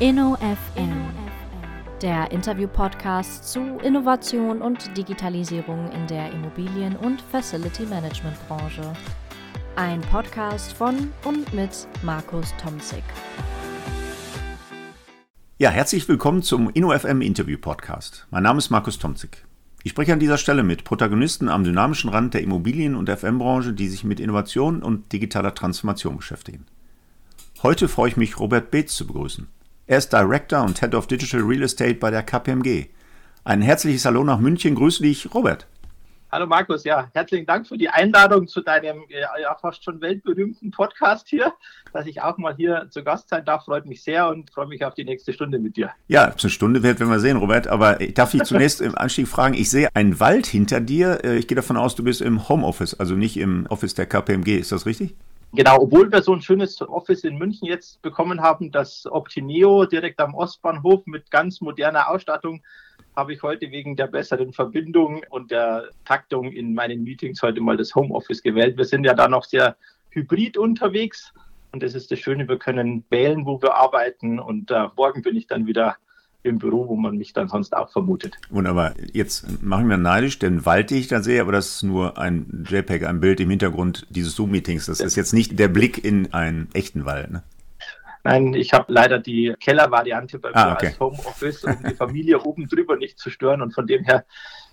InnoFM, der Interview-Podcast zu Innovation und Digitalisierung in der Immobilien- und Facility-Management-Branche. Ein Podcast von und mit Markus Tomzig. Ja, herzlich willkommen zum InnoFM Interview Podcast. Mein Name ist Markus Tomzig. Ich spreche an dieser Stelle mit Protagonisten am dynamischen Rand der Immobilien- und FM-Branche, die sich mit Innovation und digitaler Transformation beschäftigen. Heute freue ich mich, Robert Beetz zu begrüßen. Er ist Director und Head of Digital Real Estate bei der KPMG. Ein herzliches Hallo nach München. Grüße dich, Robert. Hallo Markus, ja, herzlichen Dank für die Einladung zu deinem ja, fast schon weltberühmten Podcast hier. Dass ich auch mal hier zu Gast sein darf, freut mich sehr und freue mich auf die nächste Stunde mit dir. Ja, ob es eine Stunde wird, werden wir sehen, Robert. Aber ich darf dich zunächst im Anstieg fragen, ich sehe einen Wald hinter dir. Äh, ich gehe davon aus, du bist im Homeoffice, also nicht im Office der KPMG. Ist das richtig? Genau, obwohl wir so ein schönes Office in München jetzt bekommen haben, das Optineo direkt am Ostbahnhof mit ganz moderner Ausstattung, habe ich heute wegen der besseren Verbindung und der Taktung in meinen Meetings heute mal das Homeoffice gewählt. Wir sind ja da noch sehr hybrid unterwegs und das ist das Schöne, wir können wählen, wo wir arbeiten und äh, morgen bin ich dann wieder im Büro, wo man mich dann sonst auch vermutet. Wunderbar. Jetzt mache ich mir neidisch, denn Wald, den ich da sehe, aber das ist nur ein JPEG, ein Bild im Hintergrund dieses Zoom-Meetings. Das ist jetzt nicht der Blick in einen echten Wald. Ne? Nein, ich habe leider die Kellervariante bei ah, mir okay. als Homeoffice, um die Familie oben drüber nicht zu stören. Und von dem her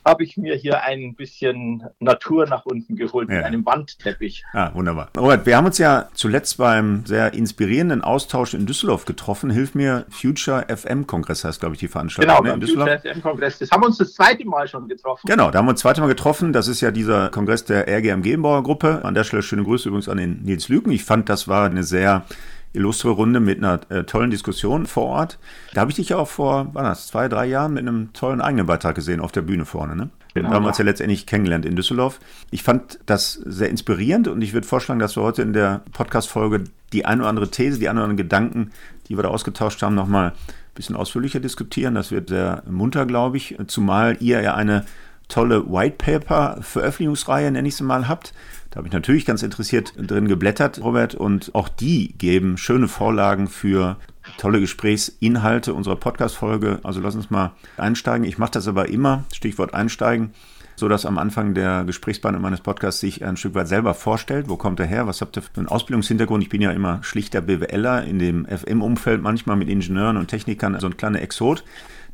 habe ich mir hier ein bisschen Natur nach unten geholt ja. mit einem Wandteppich. Ah, wunderbar. Robert, wir haben uns ja zuletzt beim sehr inspirierenden Austausch in Düsseldorf getroffen. Hilf mir, Future FM Kongress heißt, glaube ich, die Veranstaltung. Genau, ne, in Düsseldorf. Future FM Kongress. Das haben wir uns das zweite Mal schon getroffen. Genau, da haben wir uns das zweite Mal getroffen. Das ist ja dieser Kongress der RGM Gegenbauer Gruppe. An der Stelle schöne Grüße übrigens an den Nils Lüken. Ich fand, das war eine sehr illustre Runde mit einer äh, tollen Diskussion vor Ort. Da habe ich dich ja auch vor, war das, zwei, drei Jahren mit einem tollen eigenen Beitrag gesehen auf der Bühne vorne. Ne? Genau. Uns ja letztendlich kennengelernt in Düsseldorf. Ich fand das sehr inspirierend und ich würde vorschlagen, dass wir heute in der Podcast-Folge die eine oder andere These, die ein oder anderen Gedanken, die wir da ausgetauscht haben, nochmal ein bisschen ausführlicher diskutieren. Das wird sehr munter, glaube ich, zumal ihr ja eine tolle White Paper Veröffentlichungsreihe, nenne ich sie mal, habt. Da habe ich natürlich ganz interessiert drin geblättert, Robert, und auch die geben schöne Vorlagen für tolle Gesprächsinhalte unserer Podcast-Folge. Also lass uns mal einsteigen. Ich mache das aber immer, Stichwort einsteigen, so dass am Anfang der Gesprächsbahn meines Podcasts sich ein Stück weit selber vorstellt. Wo kommt er her? Was habt ihr für einen Ausbildungshintergrund? Ich bin ja immer schlichter BWLer in dem FM-Umfeld, manchmal mit Ingenieuren und Technikern, so ein kleiner Exot.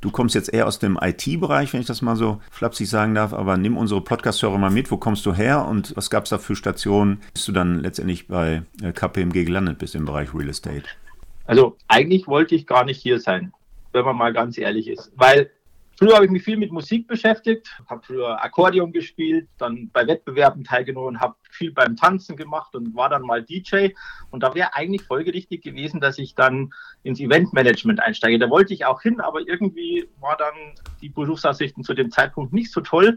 Du kommst jetzt eher aus dem IT-Bereich, wenn ich das mal so flapsig sagen darf, aber nimm unsere Podcast-Hörer mal mit. Wo kommst du her und was gab es da für Stationen, bis du dann letztendlich bei äh, KPMG gelandet bist im Bereich Real Estate? Also eigentlich wollte ich gar nicht hier sein, wenn man mal ganz ehrlich ist, weil Früher habe ich mich viel mit Musik beschäftigt, habe früher Akkordeon gespielt, dann bei Wettbewerben teilgenommen, habe viel beim Tanzen gemacht und war dann mal DJ. Und da wäre eigentlich folgerichtig gewesen, dass ich dann ins Eventmanagement einsteige. Da wollte ich auch hin, aber irgendwie war dann die Berufsaussichten zu dem Zeitpunkt nicht so toll.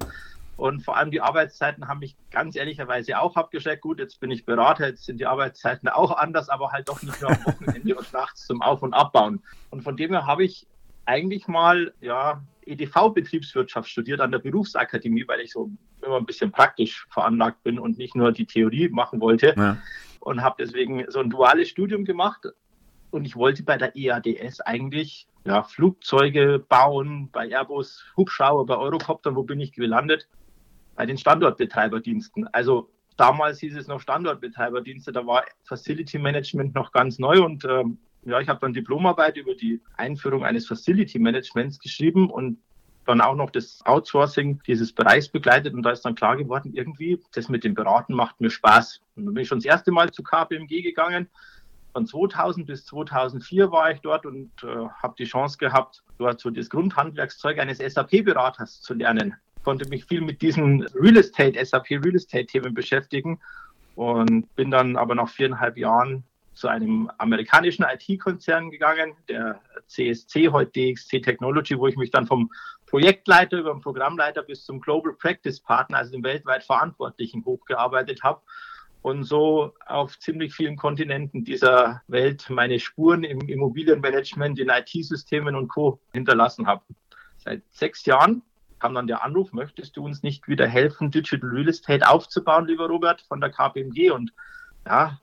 Und vor allem die Arbeitszeiten haben mich ganz ehrlicherweise auch abgeschreckt. Gut, jetzt bin ich Berater, jetzt sind die Arbeitszeiten auch anders, aber halt doch nicht nur am Wochenende und nachts zum Auf- und Abbauen. Und von dem her habe ich eigentlich mal ja, EDV-Betriebswirtschaft studiert an der Berufsakademie, weil ich so immer ein bisschen praktisch veranlagt bin und nicht nur die Theorie machen wollte. Ja. Und habe deswegen so ein duales Studium gemacht. Und ich wollte bei der EADS eigentlich ja, Flugzeuge bauen, bei Airbus, Hubschrauber, bei Eurocopter. Wo bin ich gelandet? Bei den Standortbetreiberdiensten. Also damals hieß es noch Standortbetreiberdienste, da war Facility Management noch ganz neu und ähm, ja, ich habe dann Diplomarbeit über die Einführung eines Facility Managements geschrieben und dann auch noch das Outsourcing dieses Bereichs begleitet und da ist dann klar geworden, irgendwie, das mit dem Beraten macht mir Spaß. Und dann bin ich schon das erste Mal zu KPMG gegangen. Von 2000 bis 2004 war ich dort und äh, habe die Chance gehabt, dort so das Grundhandwerkszeug eines SAP-Beraters zu lernen. Konnte mich viel mit diesen Real Estate, SAP Real Estate-Themen beschäftigen und bin dann aber nach viereinhalb Jahren zu einem amerikanischen IT-Konzern gegangen, der CSC, heute DXC Technology, wo ich mich dann vom Projektleiter über den Programmleiter bis zum Global Practice Partner, also dem weltweit Verantwortlichen, hochgearbeitet habe und so auf ziemlich vielen Kontinenten dieser Welt meine Spuren im Immobilienmanagement, in IT-Systemen und Co. hinterlassen habe. Seit sechs Jahren kam dann der Anruf, möchtest du uns nicht wieder helfen, Digital Real Estate aufzubauen, lieber Robert, von der KPMG? Und ja,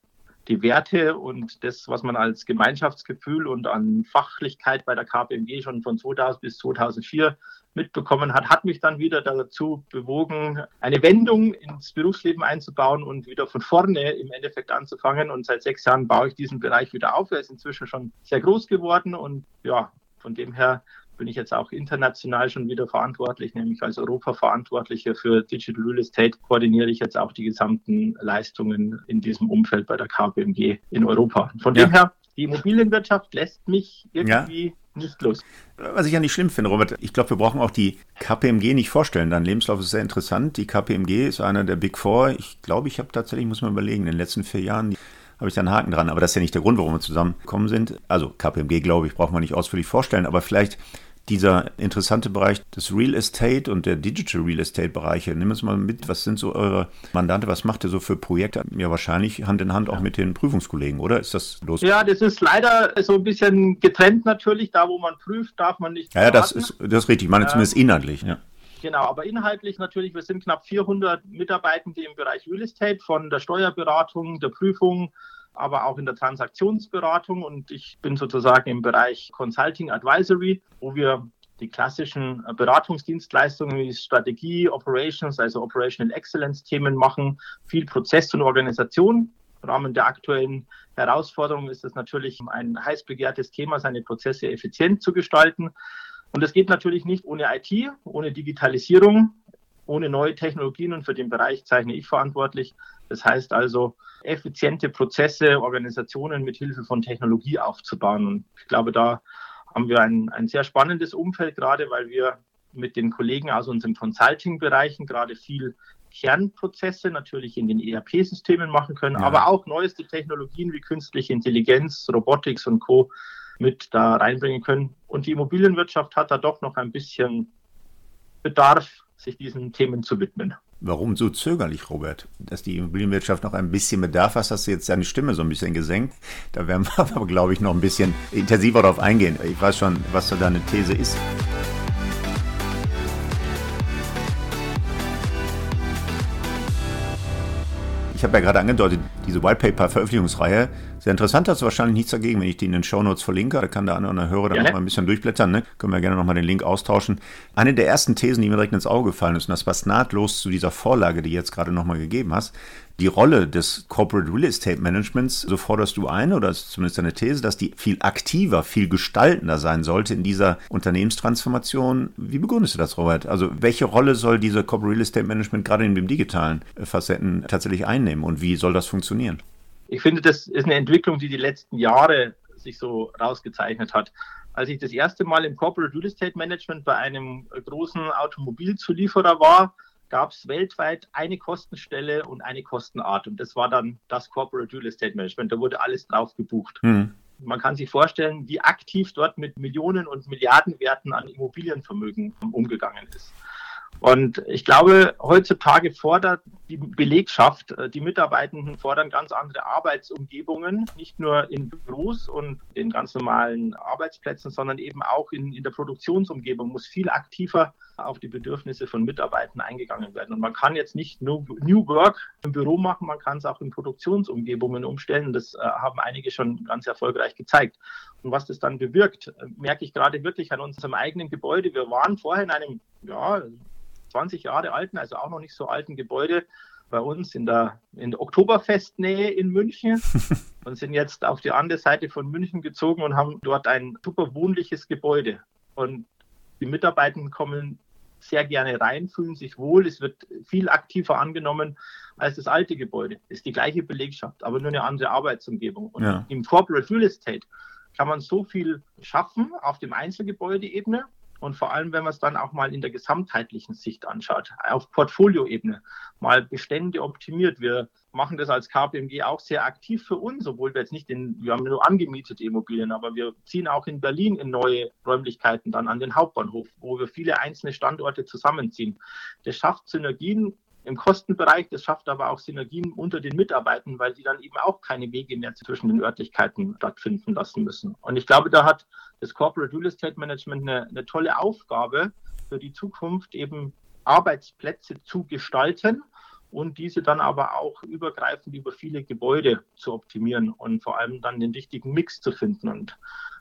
die Werte und das, was man als Gemeinschaftsgefühl und an Fachlichkeit bei der KPMG schon von 2000 bis 2004 mitbekommen hat, hat mich dann wieder dazu bewogen, eine Wendung ins Berufsleben einzubauen und wieder von vorne im Endeffekt anzufangen. Und seit sechs Jahren baue ich diesen Bereich wieder auf. Er ist inzwischen schon sehr groß geworden und ja, von dem her bin ich jetzt auch international schon wieder verantwortlich, nämlich als Europa-Verantwortlicher für Digital Real Estate koordiniere ich jetzt auch die gesamten Leistungen in diesem Umfeld bei der KPMG in Europa. Von ja. dem her, die Immobilienwirtschaft lässt mich irgendwie ja nicht los. Was ich ja nicht schlimm finde, Robert, ich glaube, wir brauchen auch die KPMG nicht vorstellen. Dein Lebenslauf ist sehr interessant. Die KPMG ist einer der Big Four. Ich glaube, ich habe tatsächlich, muss man überlegen, in den letzten vier Jahren habe ich da einen Haken dran. Aber das ist ja nicht der Grund, warum wir zusammengekommen sind. Also KPMG, glaube ich, braucht man nicht ausführlich vorstellen. Aber vielleicht dieser interessante Bereich des Real Estate und der Digital Real Estate Bereiche. Nimm es mal mit, was sind so eure Mandante, was macht ihr so für Projekte? Ja, wahrscheinlich Hand in Hand auch mit den Prüfungskollegen, oder? Ist das los? Ja, das ist leider so ein bisschen getrennt natürlich. Da, wo man prüft, darf man nicht. Ja, ja das ist, das ist richtig. Ich meine zumindest inhaltlich, ja. Genau, aber inhaltlich natürlich, wir sind knapp 400 Mitarbeitende im Bereich Real Estate, von der Steuerberatung, der Prüfung, aber auch in der Transaktionsberatung und ich bin sozusagen im Bereich Consulting Advisory, wo wir die klassischen Beratungsdienstleistungen wie Strategie, Operations, also Operational Excellence Themen machen, viel Prozess und Organisation. Im Rahmen der aktuellen Herausforderungen ist es natürlich ein heiß begehrtes Thema, seine Prozesse effizient zu gestalten. Und das geht natürlich nicht ohne IT, ohne Digitalisierung, ohne neue Technologien und für den Bereich zeichne ich verantwortlich. Das heißt also, effiziente Prozesse, Organisationen mit Hilfe von Technologie aufzubauen. Und ich glaube, da haben wir ein, ein sehr spannendes Umfeld, gerade weil wir mit den Kollegen aus unseren Consulting-Bereichen gerade viel Kernprozesse natürlich in den ERP-Systemen machen können, ja. aber auch neueste Technologien wie künstliche Intelligenz, Robotics und Co. mit da reinbringen können. Und die Immobilienwirtschaft hat da doch noch ein bisschen Bedarf, sich diesen Themen zu widmen. Warum so zögerlich, Robert? Dass die Immobilienwirtschaft noch ein bisschen Bedarf hat, hast du jetzt deine Stimme so ein bisschen gesenkt. Da werden wir aber, glaube ich, noch ein bisschen intensiver darauf eingehen. Ich weiß schon, was so deine These ist. Ich habe ja gerade angedeutet, diese Whitepaper-Veröffentlichungsreihe, sehr interessant, hast du wahrscheinlich nichts dagegen, wenn ich die in den Shownotes verlinke. Da kann der andere oder Hörer dann ja, noch mal ein bisschen durchblättern. Ne? Können wir gerne nochmal den Link austauschen. Eine der ersten Thesen, die mir direkt ins Auge gefallen ist, und das passt nahtlos zu dieser Vorlage, die du jetzt gerade nochmal gegeben hast, die Rolle des Corporate Real Estate Managements, so forderst du ein, oder ist zumindest eine These, dass die viel aktiver, viel gestaltender sein sollte in dieser Unternehmenstransformation. Wie begründest du das, Robert? Also welche Rolle soll dieser Corporate Real Estate Management gerade in den digitalen Facetten tatsächlich einnehmen und wie soll das funktionieren? Ich finde, das ist eine Entwicklung, die die letzten Jahre sich so rausgezeichnet hat. Als ich das erste Mal im Corporate Real Estate Management bei einem großen Automobilzulieferer war, gab es weltweit eine Kostenstelle und eine Kostenart. Und das war dann das Corporate Real Estate Management. Da wurde alles drauf gebucht. Mhm. Man kann sich vorstellen, wie aktiv dort mit Millionen und Milliardenwerten an Immobilienvermögen umgegangen ist. Und ich glaube, heutzutage fordert die Belegschaft, äh, die Mitarbeitenden fordern ganz andere Arbeitsumgebungen, nicht nur in Büros und in ganz normalen Arbeitsplätzen, sondern eben auch in, in der Produktionsumgebung muss viel aktiver auf die Bedürfnisse von Mitarbeitern eingegangen werden. Und man kann jetzt nicht nur New Work im Büro machen, man kann es auch in Produktionsumgebungen umstellen. Das äh, haben einige schon ganz erfolgreich gezeigt. Und was das dann bewirkt, äh, merke ich gerade wirklich an unserem eigenen Gebäude. Wir waren vorher in einem, ja, 20 Jahre alten, also auch noch nicht so alten Gebäude bei uns in der, in der Oktoberfestnähe in München und sind jetzt auf die andere Seite von München gezogen und haben dort ein super wohnliches Gebäude. Und die Mitarbeiter kommen sehr gerne rein, fühlen sich wohl. Es wird viel aktiver angenommen als das alte Gebäude. Es ist die gleiche Belegschaft, aber nur eine andere Arbeitsumgebung. Und ja. im Corporate Real Estate kann man so viel schaffen auf dem Einzelgebäudeebene und vor allem, wenn man es dann auch mal in der gesamtheitlichen Sicht anschaut, auf Portfolioebene, mal Bestände optimiert. Wir machen das als KPMG auch sehr aktiv für uns, obwohl wir jetzt nicht in, wir haben nur angemietete Immobilien, aber wir ziehen auch in Berlin in neue Räumlichkeiten dann an den Hauptbahnhof, wo wir viele einzelne Standorte zusammenziehen. Das schafft Synergien im Kostenbereich. Das schafft aber auch Synergien unter den Mitarbeitern, weil sie dann eben auch keine Wege mehr zwischen den Örtlichkeiten stattfinden lassen müssen. Und ich glaube, da hat das Corporate Real Estate Management eine, eine tolle Aufgabe für die Zukunft, eben Arbeitsplätze zu gestalten und diese dann aber auch übergreifend über viele Gebäude zu optimieren und vor allem dann den richtigen Mix zu finden. Und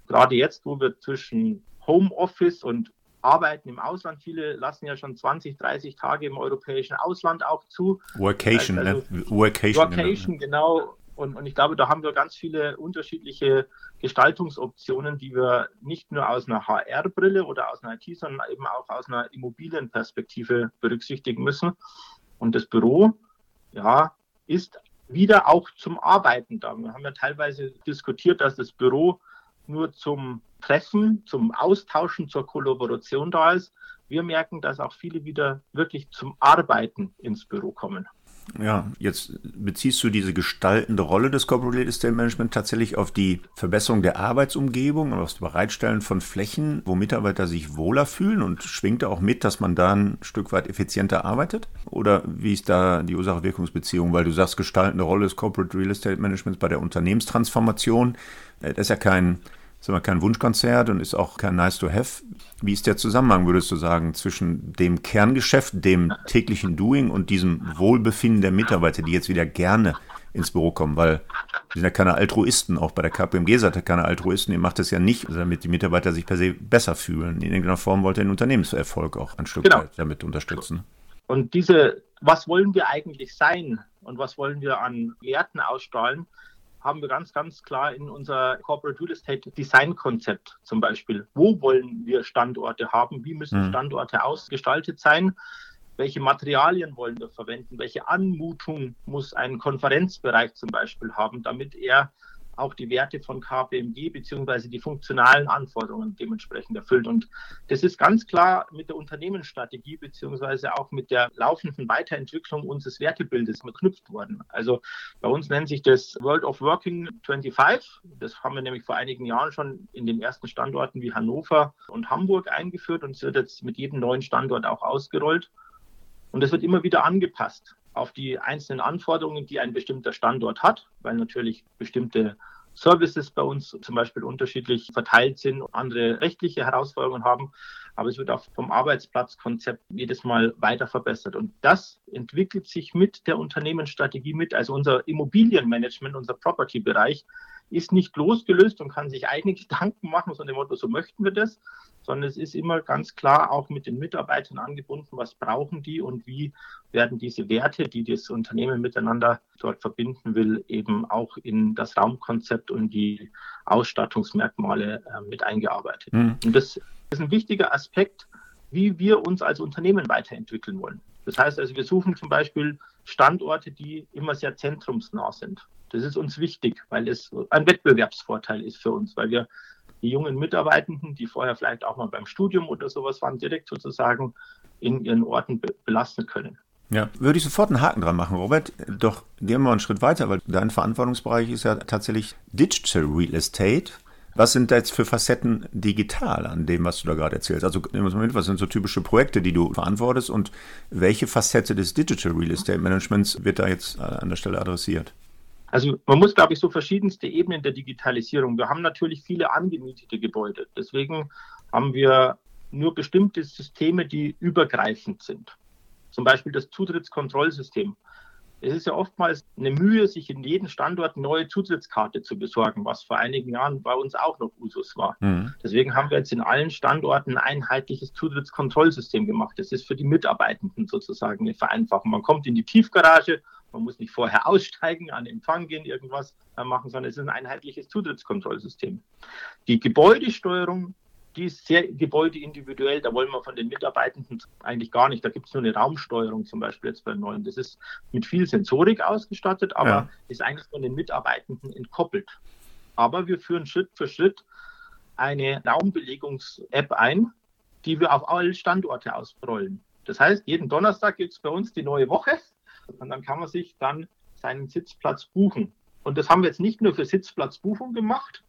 gerade jetzt, wo wir zwischen Homeoffice und Arbeiten im Ausland. Viele lassen ja schon 20, 30 Tage im europäischen Ausland auch zu. Workation, also, ne? Workation, Workation genau. genau. Und, und ich glaube, da haben wir ganz viele unterschiedliche Gestaltungsoptionen, die wir nicht nur aus einer HR-Brille oder aus einer IT, sondern eben auch aus einer Immobilienperspektive berücksichtigen müssen. Und das Büro, ja, ist wieder auch zum Arbeiten da. Wir haben ja teilweise diskutiert, dass das Büro nur zum Treffen, zum Austauschen, zur Kollaboration da ist. Wir merken, dass auch viele wieder wirklich zum Arbeiten ins Büro kommen. Ja, jetzt beziehst du diese gestaltende Rolle des Corporate Real Estate Management tatsächlich auf die Verbesserung der Arbeitsumgebung und auf das Bereitstellen von Flächen, wo Mitarbeiter sich wohler fühlen und schwingt da auch mit, dass man da ein Stück weit effizienter arbeitet? Oder wie ist da die Ursache-Wirkungsbeziehung? Weil du sagst, gestaltende Rolle des Corporate Real Estate Managements bei der Unternehmenstransformation. Äh, das ist ja kein ist aber kein Wunschkonzert und ist auch kein Nice to Have. Wie ist der Zusammenhang, würdest du sagen, zwischen dem Kerngeschäft, dem täglichen Doing und diesem Wohlbefinden der Mitarbeiter, die jetzt wieder gerne ins Büro kommen, weil die sind ja keine Altruisten, auch bei der KPMG seid ihr keine Altruisten, ihr macht das ja nicht, damit die Mitarbeiter sich per se besser fühlen. In irgendeiner Form wollt ihr den Unternehmenserfolg auch ein Stück genau. weit damit unterstützen. Und diese, was wollen wir eigentlich sein und was wollen wir an Werten ausstrahlen, haben wir ganz, ganz klar in unser Corporate Real Estate Design Konzept zum Beispiel. Wo wollen wir Standorte haben? Wie müssen mhm. Standorte ausgestaltet sein? Welche Materialien wollen wir verwenden? Welche Anmutung muss ein Konferenzbereich zum Beispiel haben, damit er auch die Werte von KPMG beziehungsweise die funktionalen Anforderungen dementsprechend erfüllt. Und das ist ganz klar mit der Unternehmensstrategie beziehungsweise auch mit der laufenden Weiterentwicklung unseres Wertebildes verknüpft worden. Also bei uns nennt sich das World of Working 25. Das haben wir nämlich vor einigen Jahren schon in den ersten Standorten wie Hannover und Hamburg eingeführt und es wird jetzt mit jedem neuen Standort auch ausgerollt. Und es wird immer wieder angepasst auf die einzelnen Anforderungen, die ein bestimmter Standort hat, weil natürlich bestimmte Services bei uns zum Beispiel unterschiedlich verteilt sind und andere rechtliche Herausforderungen haben. Aber es wird auch vom Arbeitsplatzkonzept jedes Mal weiter verbessert. Und das entwickelt sich mit der Unternehmensstrategie mit. Also unser Immobilienmanagement, unser Property-Bereich ist nicht losgelöst und kann sich eigene Gedanken machen, so dem Motto, so möchten wir das, sondern es ist immer ganz klar auch mit den Mitarbeitern angebunden, was brauchen die und wie werden diese Werte, die das Unternehmen miteinander dort verbinden will, eben auch in das Raumkonzept und die Ausstattungsmerkmale äh, mit eingearbeitet. Mhm. Und das ist ein wichtiger Aspekt, wie wir uns als Unternehmen weiterentwickeln wollen. Das heißt also, wir suchen zum Beispiel Standorte, die immer sehr zentrumsnah sind. Das ist uns wichtig, weil es ein Wettbewerbsvorteil ist für uns, weil wir die jungen Mitarbeitenden, die vorher vielleicht auch mal beim Studium oder sowas waren, direkt sozusagen in ihren Orten be belasten können. Ja, würde ich sofort einen Haken dran machen, Robert. Doch gehen wir einen Schritt weiter, weil dein Verantwortungsbereich ist ja tatsächlich Digital Real Estate. Was sind da jetzt für Facetten digital an dem, was du da gerade erzählst? Also nehmen wir uns mal mit, was sind so typische Projekte, die du verantwortest und welche Facette des Digital Real Estate Managements wird da jetzt äh, an der Stelle adressiert? Also man muss, glaube ich, so verschiedenste Ebenen der Digitalisierung. Wir haben natürlich viele angemietete Gebäude. Deswegen haben wir nur bestimmte Systeme, die übergreifend sind. Zum Beispiel das Zutrittskontrollsystem. Es ist ja oftmals eine Mühe, sich in jedem Standort eine neue Zutrittskarte zu besorgen, was vor einigen Jahren bei uns auch noch Usus war. Mhm. Deswegen haben wir jetzt in allen Standorten ein einheitliches Zutrittskontrollsystem gemacht. Das ist für die Mitarbeitenden sozusagen eine Vereinfachung. Man kommt in die Tiefgarage man muss nicht vorher aussteigen, an Empfang gehen, irgendwas machen, sondern es ist ein einheitliches Zutrittskontrollsystem. Die Gebäudesteuerung, die ist sehr gebäudeindividuell. Da wollen wir von den Mitarbeitenden eigentlich gar nicht. Da gibt es nur eine Raumsteuerung zum Beispiel jetzt bei neuen. Das ist mit viel Sensorik ausgestattet, aber ja. ist eigentlich von den Mitarbeitenden entkoppelt. Aber wir führen Schritt für Schritt eine Raumbelegungs-App ein, die wir auf alle Standorte ausrollen. Das heißt, jeden Donnerstag gibt es bei uns die neue Woche und dann kann man sich dann seinen Sitzplatz buchen. Und das haben wir jetzt nicht nur für Sitzplatzbuchung gemacht,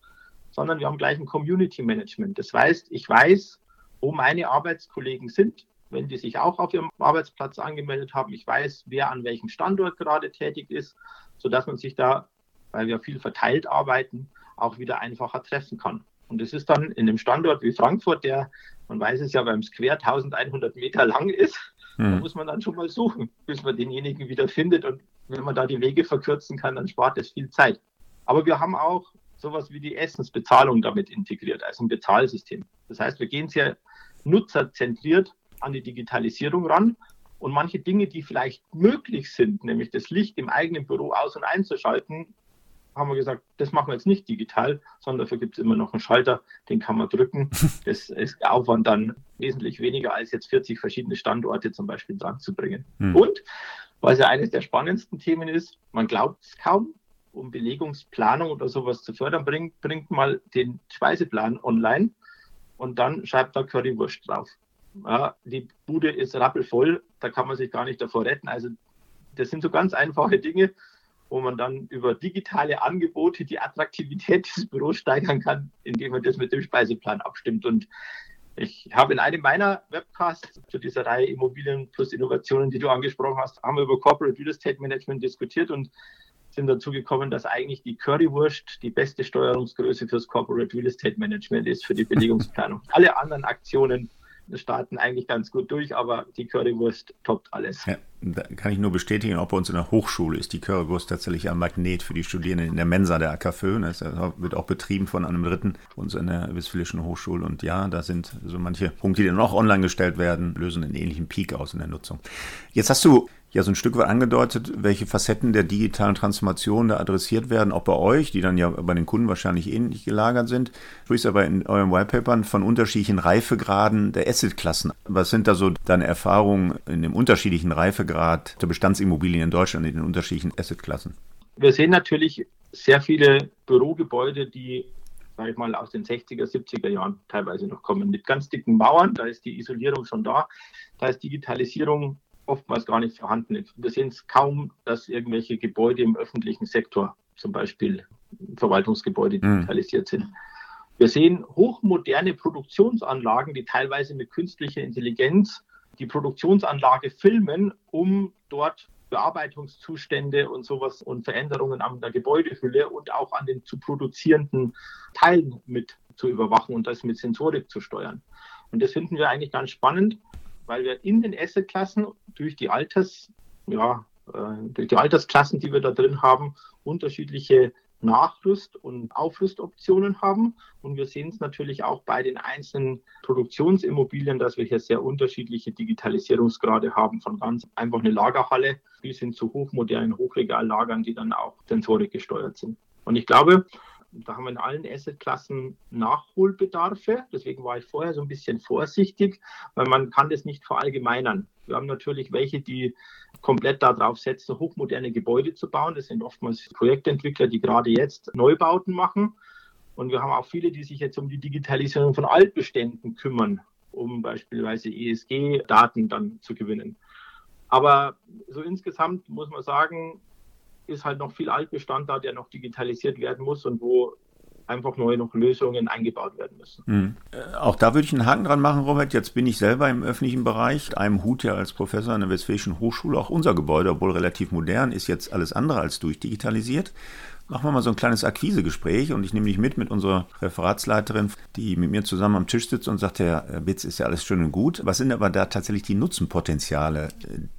sondern wir haben gleich ein Community Management. Das heißt, ich weiß, wo meine Arbeitskollegen sind, wenn die sich auch auf ihrem Arbeitsplatz angemeldet haben. Ich weiß, wer an welchem Standort gerade tätig ist, sodass man sich da, weil wir viel verteilt arbeiten, auch wieder einfacher treffen kann. Und das ist dann in einem Standort wie Frankfurt, der, man weiß es ja, beim Square 1100 Meter lang ist. Da muss man dann schon mal suchen, bis man denjenigen wieder findet. Und wenn man da die Wege verkürzen kann, dann spart es viel Zeit. Aber wir haben auch sowas wie die Essensbezahlung damit integriert, also ein Bezahlsystem. Das heißt, wir gehen sehr nutzerzentriert an die Digitalisierung ran und manche Dinge, die vielleicht möglich sind, nämlich das Licht im eigenen Büro aus- und einzuschalten, haben wir gesagt, das machen wir jetzt nicht digital, sondern dafür gibt es immer noch einen Schalter, den kann man drücken. Das ist der Aufwand dann wesentlich weniger als jetzt 40 verschiedene Standorte zum Beispiel dran zu bringen. Hm. Und was ja eines der spannendsten Themen ist, man glaubt es kaum, um Belegungsplanung oder sowas zu fördern, bringt, bringt mal den Speiseplan online und dann schreibt da Currywurst drauf. Ja, die Bude ist rappelvoll, da kann man sich gar nicht davor retten. Also das sind so ganz einfache Dinge, wo man dann über digitale Angebote die Attraktivität des Büros steigern kann, indem man das mit dem Speiseplan abstimmt. Und ich habe in einem meiner Webcasts zu dieser Reihe Immobilien plus Innovationen, die du angesprochen hast, haben wir über Corporate Real Estate Management diskutiert und sind dazu gekommen, dass eigentlich die Currywurst die beste Steuerungsgröße fürs Corporate Real Estate Management ist, für die Belegungsplanung. Alle anderen Aktionen starten eigentlich ganz gut durch, aber die Currywurst toppt alles. Ja, da kann ich nur bestätigen, auch bei uns in der Hochschule ist die Currywurst tatsächlich ein Magnet für die Studierenden in der Mensa der AKFÖ. Das wird auch betrieben von einem Dritten uns in der Westfälischen Hochschule. Und ja, da sind so manche Punkte, die dann auch online gestellt werden, lösen einen ähnlichen Peak aus in der Nutzung. Jetzt hast du ja so ein Stück weit angedeutet, welche Facetten der digitalen Transformation da adressiert werden, auch bei euch, die dann ja bei den Kunden wahrscheinlich ähnlich gelagert sind. Du sprichst aber in euren Whitepapern von unterschiedlichen Reifegraden der Assetklassen. Was sind da so deine Erfahrungen in dem unterschiedlichen Reifegrad der Bestandsimmobilien in Deutschland in den unterschiedlichen Assetklassen? Wir sehen natürlich sehr viele Bürogebäude, die sage ich mal, aus den 60er, 70er Jahren teilweise noch kommen, mit ganz dicken Mauern. Da ist die Isolierung schon da. Da ist Digitalisierung oftmals gar nicht vorhanden ist. Wir sehen es kaum, dass irgendwelche Gebäude im öffentlichen Sektor, zum Beispiel Verwaltungsgebäude, hm. digitalisiert sind. Wir sehen hochmoderne Produktionsanlagen, die teilweise mit künstlicher Intelligenz die Produktionsanlage filmen, um dort Bearbeitungszustände und sowas und Veränderungen an der Gebäudehülle und auch an den zu produzierenden Teilen mit zu überwachen und das mit Sensorik zu steuern. Und das finden wir eigentlich ganz spannend weil wir in den Assetklassen durch die Alters, ja, äh, durch die Altersklassen, die wir da drin haben, unterschiedliche Nachrüst- und Aufrüstoptionen haben. Und wir sehen es natürlich auch bei den einzelnen Produktionsimmobilien, dass wir hier sehr unterschiedliche Digitalisierungsgrade haben, von ganz einfach eine Lagerhalle bis hin zu hochmodernen Hochregallagern, die dann auch sensorik gesteuert sind. Und ich glaube, da haben wir in allen Assetklassen Nachholbedarfe. Deswegen war ich vorher so ein bisschen vorsichtig, weil man kann das nicht verallgemeinern. Wir haben natürlich welche, die komplett darauf setzen, hochmoderne Gebäude zu bauen. Das sind oftmals Projektentwickler, die gerade jetzt Neubauten machen. Und wir haben auch viele, die sich jetzt um die Digitalisierung von Altbeständen kümmern, um beispielsweise ESG-Daten dann zu gewinnen. Aber so insgesamt muss man sagen, ist halt noch viel Altbestand da, der noch digitalisiert werden muss und wo einfach neue noch Lösungen eingebaut werden müssen. Mhm. Auch da würde ich einen Haken dran machen, Robert. Jetzt bin ich selber im öffentlichen Bereich, einem Hut ja als Professor an der Westfälischen Hochschule. Auch unser Gebäude, obwohl relativ modern, ist jetzt alles andere als durchdigitalisiert. Machen wir mal so ein kleines Akquisegespräch und ich nehme dich mit mit unserer Referatsleiterin, die mit mir zusammen am Tisch sitzt und sagt, Herr Bitz, ist ja alles schön und gut. Was sind aber da tatsächlich die Nutzenpotenziale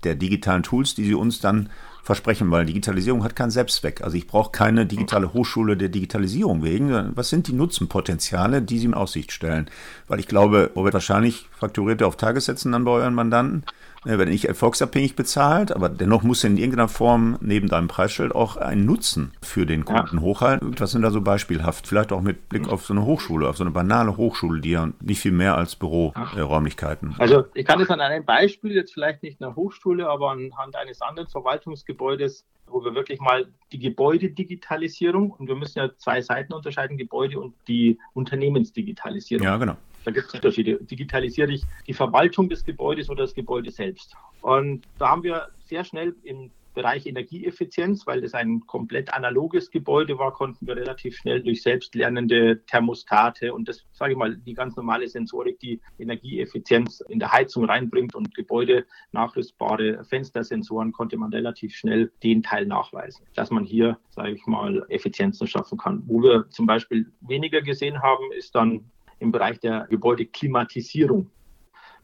der digitalen Tools, die Sie uns dann versprechen, weil Digitalisierung hat keinen Selbstzweck. Also ich brauche keine digitale Hochschule der Digitalisierung wegen. Was sind die Nutzenpotenziale, die Sie in Aussicht stellen? Weil ich glaube, Robert, wahrscheinlich fakturiert er auf Tagessätzen dann bei euren Mandanten. Er wird nicht erfolgsabhängig bezahlt, aber dennoch muss er in irgendeiner Form neben deinem Preisschild auch einen Nutzen für den Kunden ja. hochhalten. Was sind da so beispielhaft? Vielleicht auch mit Blick auf so eine Hochschule, auf so eine banale Hochschule, die ja nicht viel mehr als Büroräumlichkeiten. Also ich kann es an einem Beispiel, jetzt vielleicht nicht einer Hochschule, aber anhand eines anderen Verwaltungsgebäudes, wo wir wirklich mal die Gebäudedigitalisierung, und wir müssen ja zwei Seiten unterscheiden, Gebäude und die Unternehmensdigitalisierung. Ja, genau. Da gibt es Unterschiede. Digitalisiere ich die Verwaltung des Gebäudes oder das Gebäude selbst? Und da haben wir sehr schnell im Bereich Energieeffizienz, weil das ein komplett analoges Gebäude war, konnten wir relativ schnell durch selbstlernende Thermostate und das, sage ich mal, die ganz normale Sensorik, die Energieeffizienz in der Heizung reinbringt und Gebäude nachrüstbare Fenstersensoren, konnte man relativ schnell den Teil nachweisen, dass man hier, sage ich mal, Effizienzen schaffen kann. Wo wir zum Beispiel weniger gesehen haben, ist dann im Bereich der Gebäudeklimatisierung.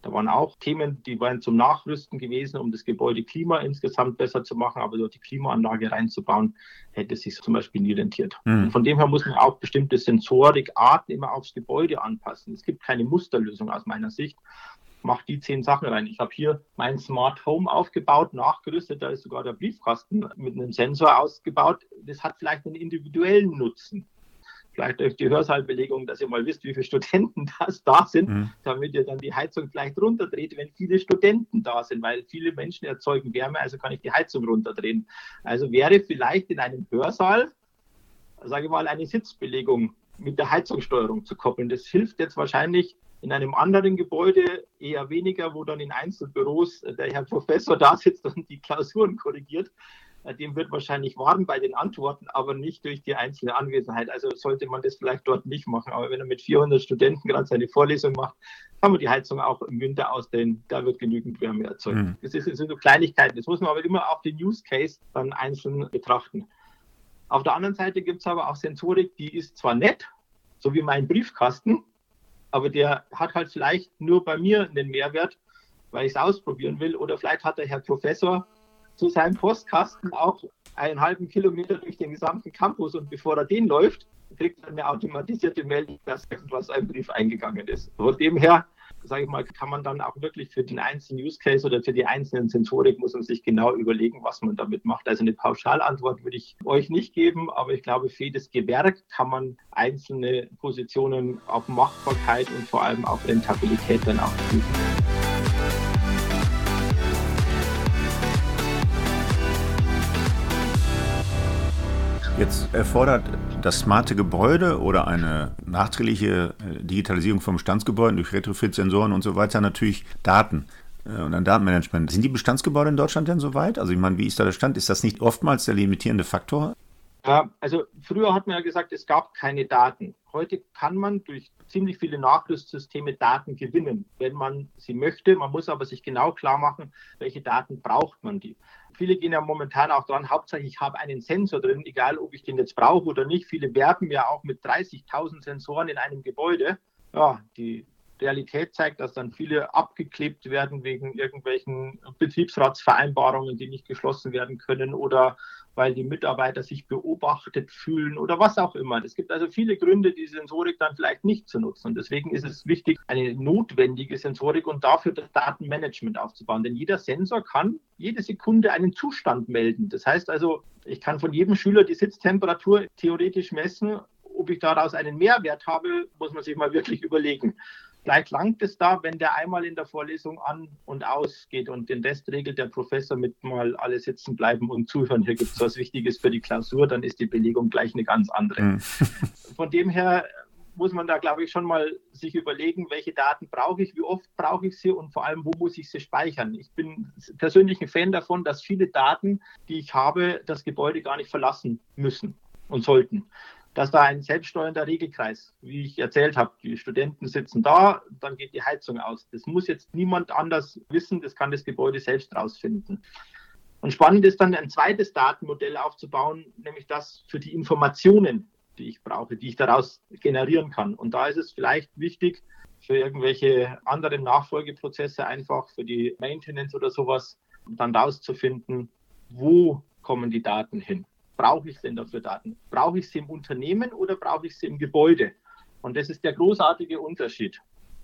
Da waren auch Themen, die waren zum Nachrüsten gewesen, um das Gebäude Klima insgesamt besser zu machen, aber dort die Klimaanlage reinzubauen, hätte sich zum Beispiel nie rentiert. Mhm. Von dem her muss man auch bestimmte Sensorikarten immer aufs Gebäude anpassen. Es gibt keine Musterlösung aus meiner Sicht mache die zehn Sachen rein. Ich habe hier mein Smart Home aufgebaut, nachgerüstet, da ist sogar der Briefkasten mit einem Sensor ausgebaut. Das hat vielleicht einen individuellen Nutzen vielleicht durch die Hörsaalbelegung, dass ihr mal wisst, wie viele Studenten das da sind, mhm. damit ihr dann die Heizung vielleicht runterdreht, wenn viele Studenten da sind, weil viele Menschen erzeugen Wärme, also kann ich die Heizung runterdrehen. Also wäre vielleicht in einem Hörsaal, sage ich mal, eine Sitzbelegung mit der Heizungssteuerung zu koppeln. Das hilft jetzt wahrscheinlich in einem anderen Gebäude eher weniger, wo dann in Einzelbüros der Herr Professor da sitzt und die Klausuren korrigiert. Äh, dem wird wahrscheinlich warm bei den Antworten, aber nicht durch die einzelne Anwesenheit. Also sollte man das vielleicht dort nicht machen. Aber wenn er mit 400 Studenten gerade seine Vorlesung macht, kann man die Heizung auch im Winter ausdehnen. Da wird genügend Wärme erzeugt. Mhm. Das, ist, das sind so Kleinigkeiten. Das muss man aber immer auf den Use Case dann einzeln betrachten. Auf der anderen Seite gibt es aber auch Sensorik, die ist zwar nett, so wie mein Briefkasten, aber der hat halt vielleicht nur bei mir einen Mehrwert, weil ich es ausprobieren will. Oder vielleicht hat der Herr Professor zu seinem Postkasten auch einen halben Kilometer durch den gesamten Campus und bevor er den läuft, kriegt er eine automatisierte Meldung, dass irgendwas ein Brief eingegangen ist. Von dem her, sage ich mal, kann man dann auch wirklich für den einzelnen Use Case oder für die einzelnen Sensorik muss man sich genau überlegen, was man damit macht. Also eine Pauschalantwort würde ich euch nicht geben, aber ich glaube, für jedes Gewerk kann man einzelne Positionen auf Machbarkeit und vor allem auf Rentabilität dann auch prüfen. Jetzt erfordert das smarte Gebäude oder eine nachträgliche äh, Digitalisierung von Bestandsgebäuden durch Retrofit-Sensoren und so weiter natürlich Daten äh, und ein Datenmanagement. Sind die Bestandsgebäude in Deutschland denn soweit? Also ich meine, wie ist da der Stand? Ist das nicht oftmals der limitierende Faktor? Ja, also früher hat man ja gesagt, es gab keine Daten. Heute kann man durch ziemlich viele Nachrüstsysteme Daten gewinnen, wenn man sie möchte. Man muss aber sich genau klar machen, welche Daten braucht man die. Viele gehen ja momentan auch dran, hauptsächlich ich habe einen Sensor drin, egal ob ich den jetzt brauche oder nicht. Viele werben ja auch mit 30.000 Sensoren in einem Gebäude. Ja, die Realität zeigt, dass dann viele abgeklebt werden wegen irgendwelchen Betriebsratsvereinbarungen, die nicht geschlossen werden können oder weil die Mitarbeiter sich beobachtet fühlen oder was auch immer. Es gibt also viele Gründe, die Sensorik dann vielleicht nicht zu nutzen. Und deswegen ist es wichtig, eine notwendige Sensorik und dafür das Datenmanagement aufzubauen. Denn jeder Sensor kann jede Sekunde einen Zustand melden. Das heißt also, ich kann von jedem Schüler die Sitztemperatur theoretisch messen. Ob ich daraus einen Mehrwert habe, muss man sich mal wirklich überlegen. Vielleicht langt es da, wenn der einmal in der Vorlesung an und aus geht und den Rest regelt der Professor mit mal alle sitzen bleiben und zuhören. Hier gibt es was Wichtiges für die Klausur, dann ist die Belegung gleich eine ganz andere. Mhm. Von dem her muss man da, glaube ich, schon mal sich überlegen, welche Daten brauche ich, wie oft brauche ich sie und vor allem, wo muss ich sie speichern. Ich bin persönlich ein Fan davon, dass viele Daten, die ich habe, das Gebäude gar nicht verlassen müssen und sollten dass da ein selbststeuernder Regelkreis, wie ich erzählt habe, die Studenten sitzen da, dann geht die Heizung aus. Das muss jetzt niemand anders wissen, das kann das Gebäude selbst rausfinden. Und spannend ist dann ein zweites Datenmodell aufzubauen, nämlich das für die Informationen, die ich brauche, die ich daraus generieren kann. Und da ist es vielleicht wichtig, für irgendwelche anderen Nachfolgeprozesse einfach für die Maintenance oder sowas dann rauszufinden, wo kommen die Daten hin brauche ich denn dafür Daten? Brauche ich sie im Unternehmen oder brauche ich sie im Gebäude? Und das ist der großartige Unterschied.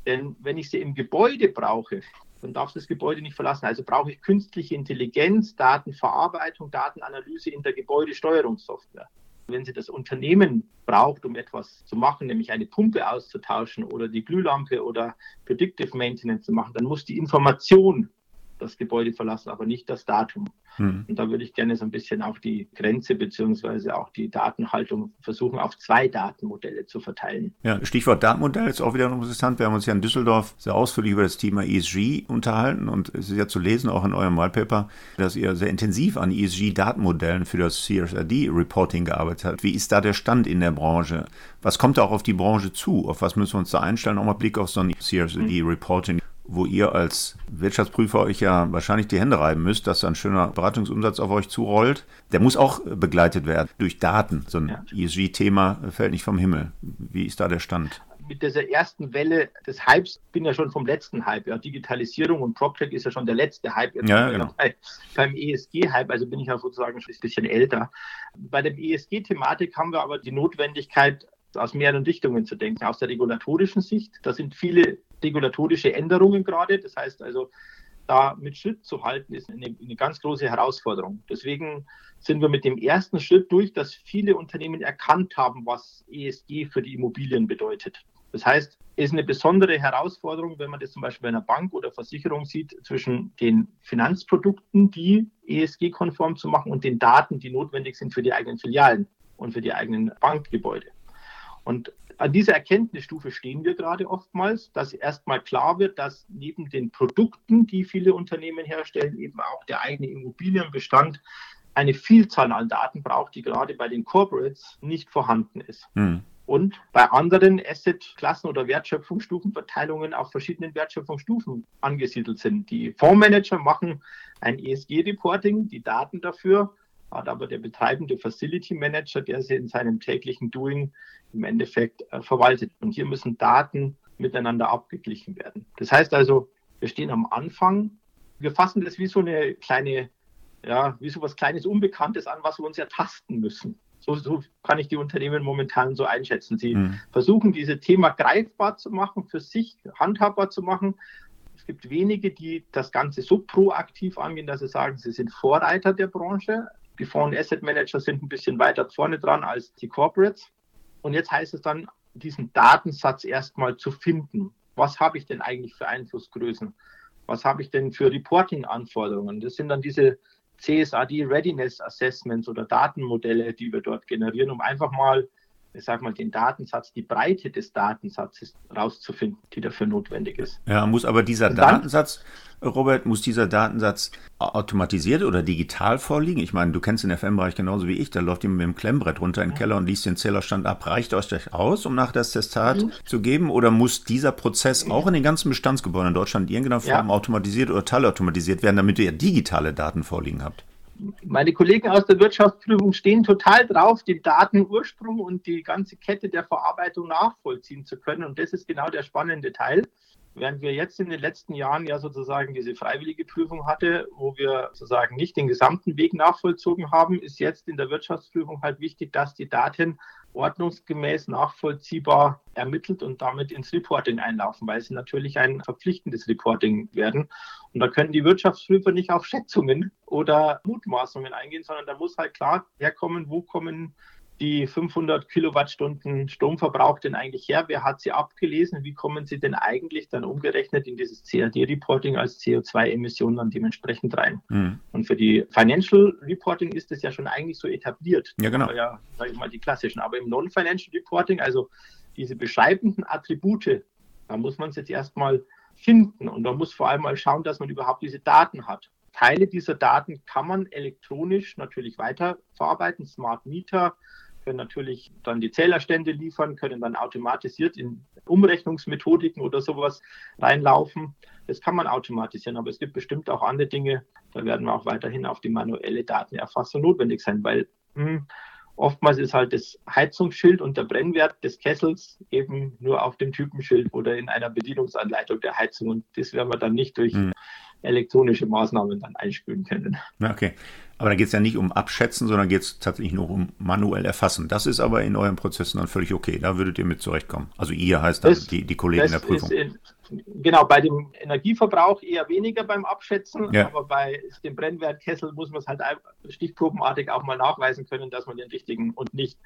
Denn wenn ich sie im Gebäude brauche, dann darf das Gebäude nicht verlassen. Also brauche ich künstliche Intelligenz, Datenverarbeitung, Datenanalyse in der Gebäudesteuerungssoftware. Wenn sie das Unternehmen braucht, um etwas zu machen, nämlich eine Pumpe auszutauschen oder die Glühlampe oder Predictive Maintenance zu machen, dann muss die Information das Gebäude verlassen, aber nicht das Datum. Mhm. Und da würde ich gerne so ein bisschen auch die Grenze beziehungsweise auch die Datenhaltung versuchen, auf zwei Datenmodelle zu verteilen. Ja, Stichwort Datenmodell ist auch wieder interessant. Wir haben uns ja in Düsseldorf sehr ausführlich über das Thema ESG unterhalten und es ist ja zu lesen, auch in eurem Whitepaper, dass ihr sehr intensiv an ESG-Datenmodellen für das CSRD-Reporting gearbeitet habt. Wie ist da der Stand in der Branche? Was kommt da auch auf die Branche zu? Auf was müssen wir uns da einstellen? Auch mal Blick auf so ein CSRD-Reporting wo ihr als Wirtschaftsprüfer euch ja wahrscheinlich die Hände reiben müsst, dass ein schöner Beratungsumsatz auf euch zurollt. Der muss auch begleitet werden durch Daten. So ein ja. ESG-Thema fällt nicht vom Himmel. Wie ist da der Stand? mit dieser ersten Welle des Hypes, bin ja schon vom letzten Hype, ja, Digitalisierung und PropTech ist ja schon der letzte Hype jetzt ja, genau. bei, beim ESG-Hype, also bin ich ja sozusagen schon ein bisschen älter. Bei der ESG-Thematik haben wir aber die Notwendigkeit, aus mehreren Richtungen zu denken. Aus der regulatorischen Sicht, da sind viele regulatorische Änderungen gerade, das heißt also, da mit Schritt zu halten, ist eine, eine, ganz große Herausforderung. Deswegen sind wir mit dem ersten Schritt durch, dass viele Unternehmen erkannt haben, was ESG für die Immobilien bedeutet. Das heißt, es ist eine besondere Herausforderung, wenn man das zum Beispiel bei einer Bank oder Versicherung sieht, zwischen den Finanzprodukten, die ESG-konform zu machen, und den Daten, die notwendig sind für die eigenen Filialen und für die eigenen Bankgebäude. Und an dieser Erkenntnisstufe stehen wir gerade oftmals, dass erstmal klar wird, dass neben den Produkten, die viele Unternehmen herstellen, eben auch der eigene Immobilienbestand eine Vielzahl an Daten braucht, die gerade bei den Corporates nicht vorhanden ist. Hm. Und bei anderen Assetklassen oder Wertschöpfungsstufenverteilungen auf verschiedenen Wertschöpfungsstufen angesiedelt sind. Die Fondsmanager machen ein ESG-Reporting, die Daten dafür hat aber der betreibende Facility Manager, der sie in seinem täglichen Doing im Endeffekt äh, verwaltet. Und hier müssen Daten miteinander abgeglichen werden. Das heißt also, wir stehen am Anfang, wir fassen das wie so eine kleine, ja, wie so was kleines Unbekanntes an, was wir uns ertasten müssen. So, so kann ich die Unternehmen momentan so einschätzen. Sie mhm. versuchen, dieses Thema greifbar zu machen, für sich handhabbar zu machen. Es gibt wenige, die das Ganze so proaktiv angehen, dass sie sagen, sie sind Vorreiter der Branche. Die Fonds- Asset Manager sind ein bisschen weiter vorne dran als die Corporates. Und jetzt heißt es dann, diesen Datensatz erstmal zu finden. Was habe ich denn eigentlich für Einflussgrößen? Was habe ich denn für Reporting-Anforderungen? Das sind dann diese CSRD Readiness Assessments oder Datenmodelle, die wir dort generieren, um einfach mal ich sag mal, den Datensatz, die Breite des Datensatzes rauszufinden, die dafür notwendig ist. Ja, muss aber dieser dann, Datensatz, Robert, muss dieser Datensatz automatisiert oder digital vorliegen? Ich meine, du kennst den FM-Bereich genauso wie ich, da läuft jemand mit dem Klemmbrett runter in den Keller und liest den Zählerstand ab. Reicht euch das aus, um nach das Testat mhm. zu geben? Oder muss dieser Prozess auch in den ganzen Bestandsgebäuden in Deutschland in irgendeiner Form ja. automatisiert oder teilautomatisiert werden, damit ihr digitale Daten vorliegen habt? Meine Kollegen aus der Wirtschaftsprüfung stehen total drauf, den Datenursprung und die ganze Kette der Verarbeitung nachvollziehen zu können. Und das ist genau der spannende Teil. Während wir jetzt in den letzten Jahren ja sozusagen diese freiwillige Prüfung hatte, wo wir sozusagen nicht den gesamten Weg nachvollzogen haben, ist jetzt in der Wirtschaftsprüfung halt wichtig, dass die Daten ordnungsgemäß nachvollziehbar ermittelt und damit ins Reporting einlaufen, weil sie natürlich ein verpflichtendes Reporting werden. Und da können die Wirtschaftsprüfer nicht auf Schätzungen oder Mutmaßungen eingehen, sondern da muss halt klar herkommen, wo kommen die 500 Kilowattstunden Stromverbrauch denn eigentlich her? Wer hat sie abgelesen? Wie kommen sie denn eigentlich dann umgerechnet in dieses CAD-Reporting als CO2-Emissionen dann dementsprechend rein? Mhm. Und für die Financial Reporting ist es ja schon eigentlich so etabliert. Ja, genau. Ja, sage ich mal, die klassischen. Aber im Non-Financial Reporting, also diese beschreibenden Attribute, da muss man es jetzt erstmal finden und da muss vor allem mal schauen, dass man überhaupt diese Daten hat. Teile dieser Daten kann man elektronisch natürlich weiterverarbeiten, Smart Meter, können natürlich dann die Zählerstände liefern, können dann automatisiert in Umrechnungsmethodiken oder sowas reinlaufen. Das kann man automatisieren, aber es gibt bestimmt auch andere Dinge, da werden wir auch weiterhin auf die manuelle Datenerfassung notwendig sein, weil mh, hm, oftmals ist halt das Heizungsschild und der Brennwert des Kessels eben nur auf dem Typenschild oder in einer Bedienungsanleitung der Heizung und das werden wir dann nicht durch mhm elektronische Maßnahmen dann einspülen können. Okay. Aber da geht es ja nicht um Abschätzen, sondern geht es tatsächlich nur um manuell erfassen. Das ist aber in euren Prozessen dann völlig okay. Da würdet ihr mit zurechtkommen. Also ihr heißt dann das, die, die Kollegen der Prüfung. In, genau, bei dem Energieverbrauch eher weniger beim Abschätzen, ja. aber bei dem Brennwertkessel muss man es halt stichprobenartig auch mal nachweisen können, dass man den richtigen und nicht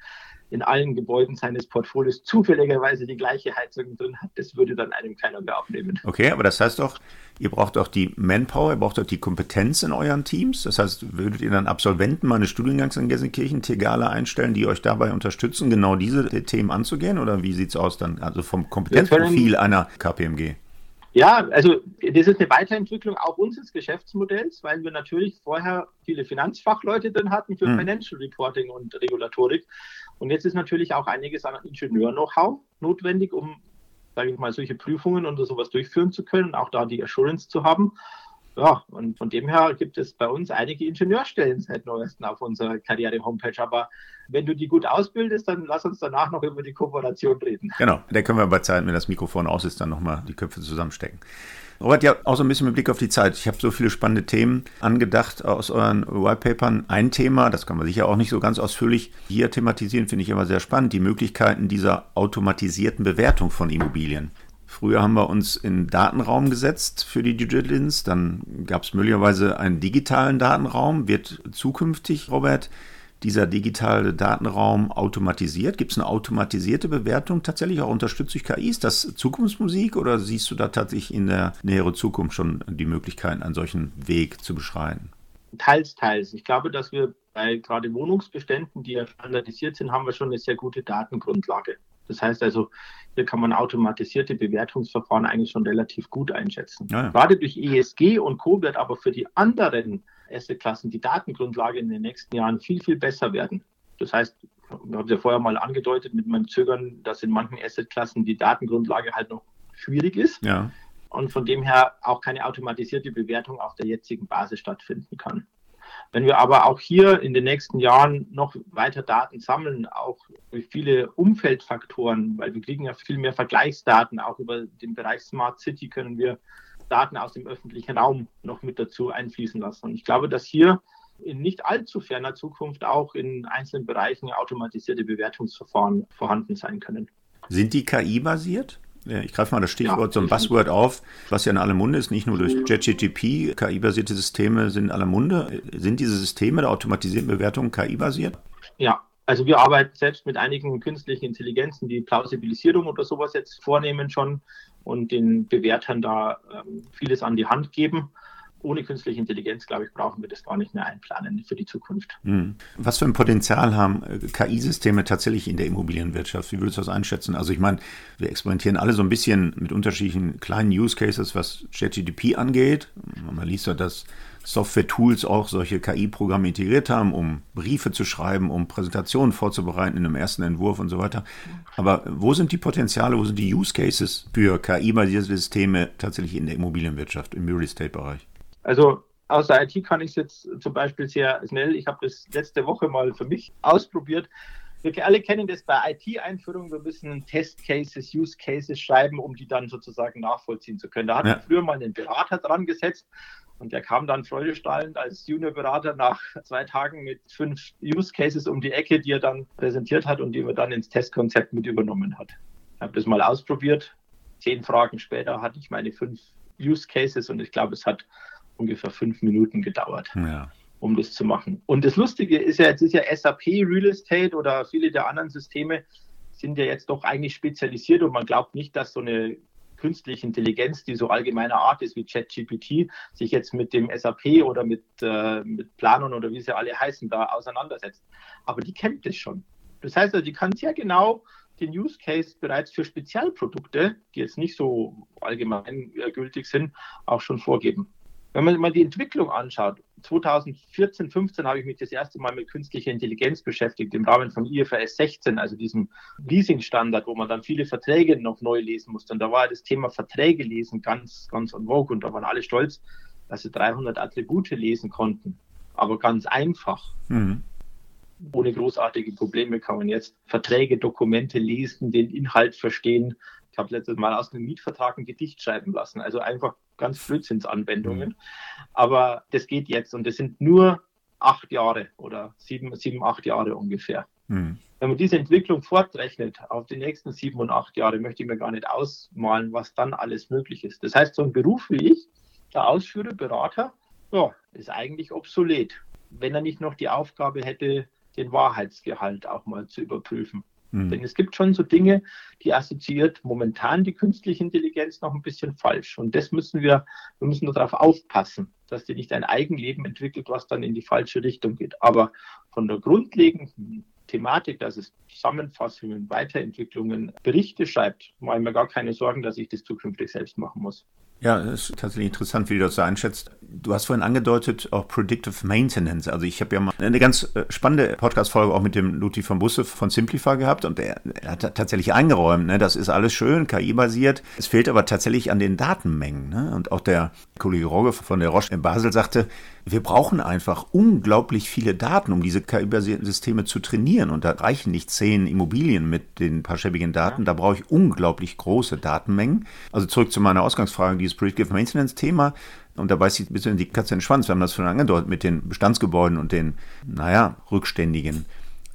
in allen Gebäuden seines Portfolios zufälligerweise die gleiche Heizung drin hat. Das würde dann einem keiner mehr abnehmen. Okay, aber das heißt doch, ihr braucht auch die Manpower, ihr braucht auch die Kompetenz in euren Teams. Das heißt, würdet ihr dann Absolventen meines Studiengangs in Gelsenkirchen, Tegale einstellen, die euch dabei unterstützen, genau diese Themen anzugehen? Oder wie sieht es aus dann, also vom Kompetenzprofil einer KPMG? Ja, also das ist eine Weiterentwicklung auch unseres Geschäftsmodells, weil wir natürlich vorher viele Finanzfachleute drin hatten für hm. Financial Reporting und Regulatorik. Und jetzt ist natürlich auch einiges an Ingenieur-Know-how notwendig, um, sage ich mal, solche Prüfungen und sowas durchführen zu können, auch da die Assurance zu haben. Ja, und von dem her gibt es bei uns einige Ingenieurstellen seit neuestem auf unserer Karriere-Homepage. Aber wenn du die gut ausbildest, dann lass uns danach noch über die Kooperation reden. Genau, da können wir bei Zeit, wenn das Mikrofon aus ist, dann nochmal die Köpfe zusammenstecken. Robert, ja, auch so ein bisschen mit Blick auf die Zeit. Ich habe so viele spannende Themen angedacht aus euren Whitepapern. Ein Thema, das kann man sicher auch nicht so ganz ausführlich hier thematisieren, finde ich immer sehr spannend, die Möglichkeiten dieser automatisierten Bewertung von Immobilien. Früher haben wir uns in Datenraum gesetzt für die Diligence, dann gab es möglicherweise einen digitalen Datenraum. Wird zukünftig, Robert, dieser digitale Datenraum automatisiert? Gibt es eine automatisierte Bewertung tatsächlich auch unterstützt durch KI? Ist das Zukunftsmusik oder siehst du da tatsächlich in der näheren Zukunft schon die Möglichkeiten, einen solchen Weg zu beschreiten? Teils, teils. Ich glaube, dass wir bei gerade Wohnungsbeständen, die ja standardisiert sind, haben wir schon eine sehr gute Datengrundlage. Das heißt also, hier kann man automatisierte Bewertungsverfahren eigentlich schon relativ gut einschätzen. Ja, ja. Gerade durch ESG und Co. wird aber für die anderen Assetklassen die Datengrundlage in den nächsten Jahren viel, viel besser werden. Das heißt, ich habe ja vorher mal angedeutet mit meinem Zögern, dass in manchen Assetklassen die Datengrundlage halt noch schwierig ist. Ja. Und von dem her auch keine automatisierte Bewertung auf der jetzigen Basis stattfinden kann. Wenn wir aber auch hier in den nächsten Jahren noch weiter Daten sammeln, auch viele Umfeldfaktoren, weil wir kriegen ja viel mehr Vergleichsdaten, auch über den Bereich Smart City können wir Daten aus dem öffentlichen Raum noch mit dazu einfließen lassen. Und ich glaube, dass hier in nicht allzu ferner Zukunft auch in einzelnen Bereichen automatisierte Bewertungsverfahren vorhanden sein können. Sind die KI-basiert? Ich greife mal das Stichwort, so ein Buzzword auf, was ja in aller Munde ist, nicht nur durch JetGTP, KI-basierte Systeme sind in aller Munde. Sind diese Systeme der automatisierten Bewertung KI-basiert? Ja, also wir arbeiten selbst mit einigen künstlichen Intelligenzen, die Plausibilisierung oder sowas jetzt vornehmen schon und den Bewertern da ähm, vieles an die Hand geben ohne künstliche Intelligenz, glaube ich, brauchen wir das gar nicht mehr einplanen für die Zukunft. Hm. Was für ein Potenzial haben äh, KI-Systeme tatsächlich in der Immobilienwirtschaft? Wie würdest du das einschätzen? Also ich meine, wir experimentieren alle so ein bisschen mit unterschiedlichen kleinen Use Cases, was ChatGDP angeht. Man liest ja, dass Software-Tools auch solche KI-Programme integriert haben, um Briefe zu schreiben, um Präsentationen vorzubereiten in einem ersten Entwurf und so weiter. Aber wo sind die Potenziale, wo sind die Use Cases für KI-basierte Systeme tatsächlich in der Immobilienwirtschaft, im Real Estate-Bereich? Also aus der IT kann ich es jetzt zum Beispiel sehr schnell, ich habe das letzte Woche mal für mich ausprobiert. Wir alle kennen das bei IT-Einführungen, wir müssen Test-Cases, Use-Cases schreiben, um die dann sozusagen nachvollziehen zu können. Da hat ja. man früher mal einen Berater dran gesetzt und der kam dann freudestrahlend als Junior-Berater nach zwei Tagen mit fünf Use-Cases um die Ecke, die er dann präsentiert hat und die er dann ins Testkonzept mit übernommen hat. Ich habe das mal ausprobiert. Zehn Fragen später hatte ich meine fünf Use-Cases und ich glaube, es hat ungefähr fünf Minuten gedauert. Ja. um das zu machen. Und das Lustige ist ja, jetzt ist ja SAP Real Estate oder viele der anderen Systeme sind ja jetzt doch eigentlich spezialisiert und man glaubt nicht, dass so eine künstliche Intelligenz, die so allgemeiner Art ist wie ChatGPT, sich jetzt mit dem SAP oder mit, äh, mit Planern oder wie sie alle heißen, da auseinandersetzt. Aber die kennt es schon. Das heißt also, die kann sehr genau den Use Case bereits für Spezialprodukte, die jetzt nicht so allgemein gültig sind, auch schon vorgeben. Wenn man mal die Entwicklung anschaut, 2014, 15 habe ich mich das erste Mal mit künstlicher Intelligenz beschäftigt, im Rahmen von IFRS 16, also diesem Leasing-Standard, wo man dann viele Verträge noch neu lesen musste. Und da war das Thema Verträge lesen ganz, ganz on vogue und da waren alle stolz, dass sie 300 Attribute lesen konnten. Aber ganz einfach. Mhm. Ohne großartige Probleme kann man jetzt Verträge, Dokumente lesen, den Inhalt verstehen. Ich habe letztes Mal aus einem Mietvertrag ein Gedicht schreiben lassen. Also einfach ganz Blödsinnsanwendungen. Mhm. Aber das geht jetzt und das sind nur acht Jahre oder sieben, sieben acht Jahre ungefähr. Mhm. Wenn man diese Entwicklung fortrechnet auf die nächsten sieben und acht Jahre, möchte ich mir gar nicht ausmalen, was dann alles möglich ist. Das heißt, so ein Beruf wie ich, der Ausführer, Berater, ja, ist eigentlich obsolet, wenn er nicht noch die Aufgabe hätte, den Wahrheitsgehalt auch mal zu überprüfen. Mhm. Denn es gibt schon so Dinge, die assoziiert momentan die künstliche Intelligenz noch ein bisschen falsch. Und das müssen wir, wir müssen darauf aufpassen, dass die nicht ein Eigenleben entwickelt, was dann in die falsche Richtung geht. Aber von der grundlegenden Thematik, dass es Zusammenfassungen, Weiterentwicklungen, Berichte schreibt, mache ich mir gar keine Sorgen, dass ich das zukünftig selbst machen muss. Ja, das ist tatsächlich interessant, wie du das so einschätzt. Du hast vorhin angedeutet, auch Predictive Maintenance. Also ich habe ja mal eine ganz äh, spannende Podcast-Folge auch mit dem Ludwig von Busse von Simplify gehabt und er, er hat tatsächlich eingeräumt, ne, das ist alles schön, KI-basiert. Es fehlt aber tatsächlich an den Datenmengen. Ne? Und auch der Kollege Rogge von der Roche in Basel sagte, wir brauchen einfach unglaublich viele Daten, um diese KI-basierten Systeme zu trainieren. Und da reichen nicht zehn Immobilien mit den paar schäbigen Daten. Da brauche ich unglaublich große Datenmengen. Also zurück zu meiner Ausgangsfrage, dieses Predictive Maintenance-Thema. Und da beißt sich ein bisschen die Katze in den Schwanz. Wir haben das schon angedeutet mit den Bestandsgebäuden und den, naja, rückständigen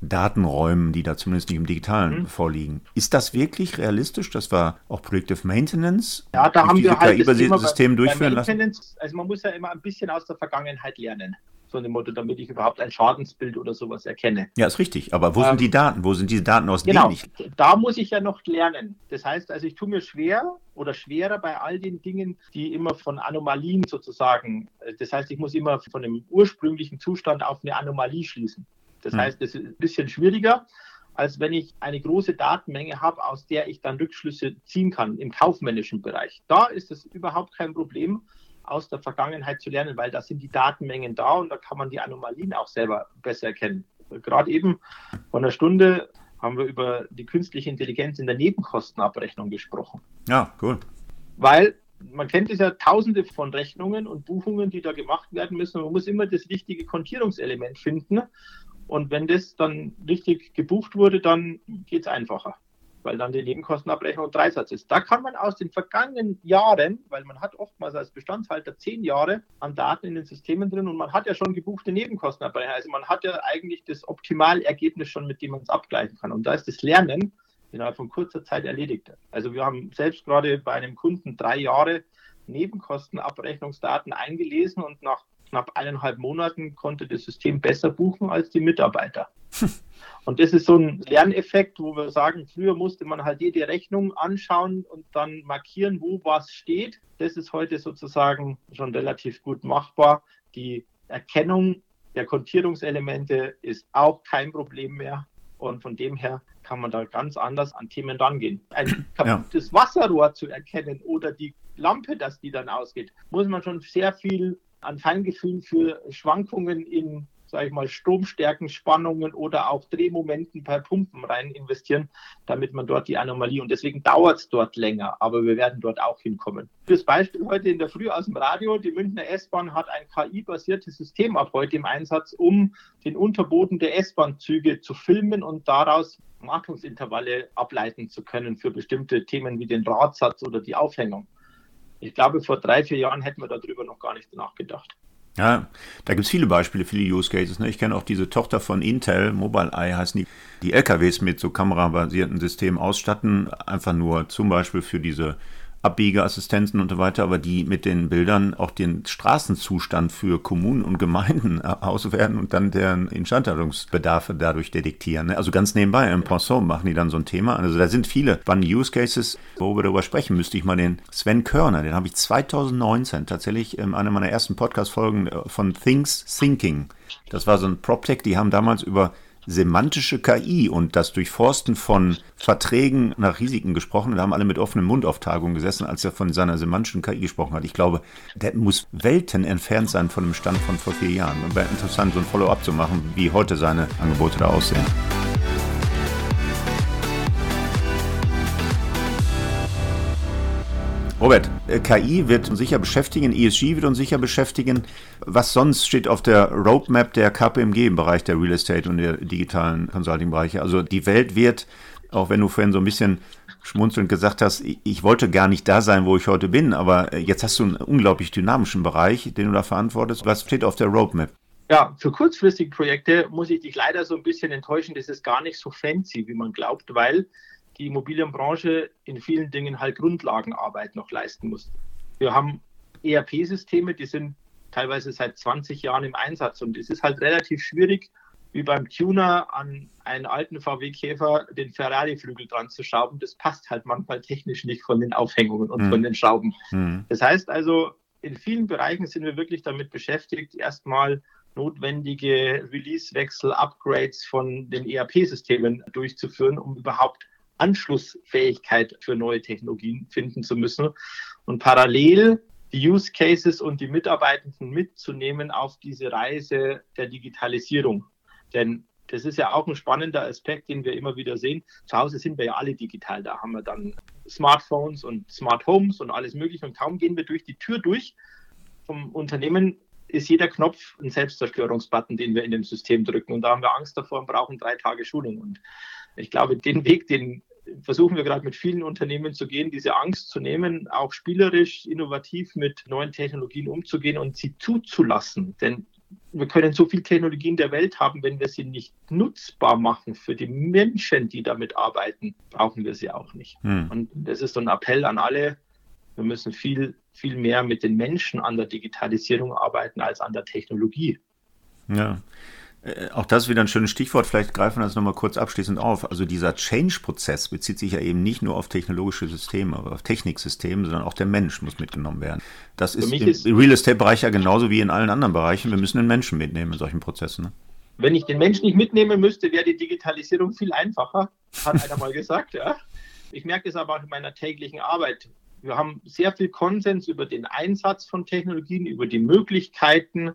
Datenräumen, die da zumindest nicht im Digitalen mhm. vorliegen. Ist das wirklich realistisch, dass wir auch Predictive Maintenance ja, da haben wir halt KI-basierten Systeme durchführen lassen? Also man muss ja immer ein bisschen aus der Vergangenheit lernen. So dem Motto, damit ich überhaupt ein Schadensbild oder sowas erkenne. Ja, ist richtig. Aber wo ähm, sind die Daten? Wo sind diese Daten aus genau, denen ich? Da muss ich ja noch lernen. Das heißt, also ich tue mir schwer oder schwerer bei all den Dingen, die immer von Anomalien sozusagen, das heißt, ich muss immer von dem ursprünglichen Zustand auf eine Anomalie schließen. Das mhm. heißt, es ist ein bisschen schwieriger, als wenn ich eine große Datenmenge habe, aus der ich dann Rückschlüsse ziehen kann im kaufmännischen Bereich. Da ist es überhaupt kein Problem, aus der Vergangenheit zu lernen, weil da sind die Datenmengen da und da kann man die Anomalien auch selber besser erkennen. Gerade eben vor einer Stunde haben wir über die künstliche Intelligenz in der Nebenkostenabrechnung gesprochen. Ja, cool. Weil man kennt es ja tausende von Rechnungen und Buchungen, die da gemacht werden müssen. Man muss immer das richtige Kontierungselement finden. Und wenn das dann richtig gebucht wurde, dann geht es einfacher, weil dann die Nebenkostenabrechnung Dreisatz ist. Da kann man aus den vergangenen Jahren, weil man hat oftmals als Bestandshalter zehn Jahre an Daten in den Systemen drin und man hat ja schon gebuchte Nebenkostenabrechnung. Also man hat ja eigentlich das Optimalergebnis schon, mit dem man es abgleichen kann. Und da ist das Lernen innerhalb von kurzer Zeit erledigt. Also wir haben selbst gerade bei einem Kunden drei Jahre Nebenkostenabrechnungsdaten eingelesen und nach knapp eineinhalb Monaten konnte das System besser buchen als die Mitarbeiter. Und das ist so ein Lerneffekt, wo wir sagen, früher musste man halt jede Rechnung anschauen und dann markieren, wo was steht. Das ist heute sozusagen schon relativ gut machbar. Die Erkennung der Kontierungselemente ist auch kein Problem mehr. Und von dem her kann man da ganz anders an Themen rangehen. Ein kaputtes ja. Wasserrohr zu erkennen oder die Lampe, dass die dann ausgeht, muss man schon sehr viel an Feingefühl für Schwankungen in, sage ich mal, Stromstärken, Spannungen oder auch Drehmomenten bei Pumpen rein investieren, damit man dort die Anomalie und deswegen dauert es dort länger, aber wir werden dort auch hinkommen. Fürs Beispiel heute in der Früh aus dem Radio, die Münchner S-Bahn hat ein KI-basiertes System ab heute im Einsatz, um den Unterboden der S-Bahn-Züge zu filmen und daraus Wartungsintervalle ableiten zu können für bestimmte Themen wie den Drahtsatz oder die Aufhängung. Ich glaube, vor drei, vier Jahren hätten wir darüber noch gar nicht nachgedacht. Ja, da gibt es viele Beispiele, viele Use Cases. Ne? Ich kenne auch diese Tochter von Intel, Mobileye heißen die, die LKWs mit so kamerabasierten Systemen ausstatten, einfach nur zum Beispiel für diese Abbiegeassistenzen und so weiter, aber die mit den Bildern auch den Straßenzustand für Kommunen und Gemeinden auswerten und dann deren Instandhaltungsbedarfe dadurch detektieren. Ne? Also ganz nebenbei, im Pensant machen die dann so ein Thema. Also da sind viele spannende Use Cases, wo wir darüber sprechen. Müsste ich mal den Sven Körner, den habe ich 2019 tatsächlich in einer meiner ersten Podcast-Folgen äh, von Things Thinking. Das war so ein PropTech, die haben damals über semantische KI und das Durchforsten von Verträgen nach Risiken gesprochen. Da haben alle mit offenem Mund auf Tagung gesessen, als er von seiner semantischen KI gesprochen hat. Ich glaube, der muss Welten entfernt sein von dem Stand von vor vier Jahren. Wäre interessant, so ein Follow-up zu machen, wie heute seine Angebote da aussehen. Robert, äh, KI wird uns sicher beschäftigen, ESG wird uns sicher beschäftigen. Was sonst steht auf der Roadmap der KPMG im Bereich der Real Estate und der digitalen Consulting-Bereiche? Also die Welt wird, auch wenn du vorhin so ein bisschen schmunzelnd gesagt hast, ich wollte gar nicht da sein, wo ich heute bin, aber äh, jetzt hast du einen unglaublich dynamischen Bereich, den du da verantwortest. Was steht auf der Roadmap? Ja, für kurzfristige Projekte muss ich dich leider so ein bisschen enttäuschen. Das ist gar nicht so fancy, wie man glaubt, weil die Immobilienbranche in vielen Dingen halt Grundlagenarbeit noch leisten muss. Wir haben ERP-Systeme, die sind teilweise seit 20 Jahren im Einsatz und es ist halt relativ schwierig, wie beim Tuner an einen alten VW Käfer den Ferrari-Flügel dran zu schrauben. Das passt halt manchmal technisch nicht von den Aufhängungen und mhm. von den Schrauben. Mhm. Das heißt also, in vielen Bereichen sind wir wirklich damit beschäftigt, erstmal notwendige Release-Wechsel, Upgrades von den ERP-Systemen durchzuführen, um überhaupt Anschlussfähigkeit für neue Technologien finden zu müssen und parallel die Use Cases und die Mitarbeitenden mitzunehmen auf diese Reise der Digitalisierung. Denn das ist ja auch ein spannender Aspekt, den wir immer wieder sehen. Zu Hause sind wir ja alle digital. Da haben wir dann Smartphones und Smart Homes und alles Mögliche. Und kaum gehen wir durch die Tür durch vom Unternehmen, ist jeder Knopf ein Selbstzerstörungsbutton, den wir in dem System drücken. Und da haben wir Angst davor und brauchen drei Tage Schulung. Und ich glaube, den Weg, den versuchen wir gerade mit vielen Unternehmen zu gehen, diese Angst zu nehmen, auch spielerisch, innovativ mit neuen Technologien umzugehen und sie zuzulassen. Denn wir können so viele Technologien der Welt haben, wenn wir sie nicht nutzbar machen für die Menschen, die damit arbeiten, brauchen wir sie auch nicht. Hm. Und das ist so ein Appell an alle. Wir müssen viel, viel mehr mit den Menschen an der Digitalisierung arbeiten als an der Technologie. Ja. Äh, auch das ist wieder ein schönes Stichwort. Vielleicht greifen wir das nochmal kurz abschließend auf. Also dieser Change-Prozess bezieht sich ja eben nicht nur auf technologische Systeme, aber auf Techniksysteme, sondern auch der Mensch muss mitgenommen werden. Das ist im ist Real Estate-Bereich ja genauso wie in allen anderen Bereichen. Wir müssen den Menschen mitnehmen in solchen Prozessen. Ne? Wenn ich den Menschen nicht mitnehmen müsste, wäre die Digitalisierung viel einfacher, hat einer mal gesagt. Ja. Ich merke es aber auch in meiner täglichen Arbeit. Wir haben sehr viel Konsens über den Einsatz von Technologien, über die Möglichkeiten,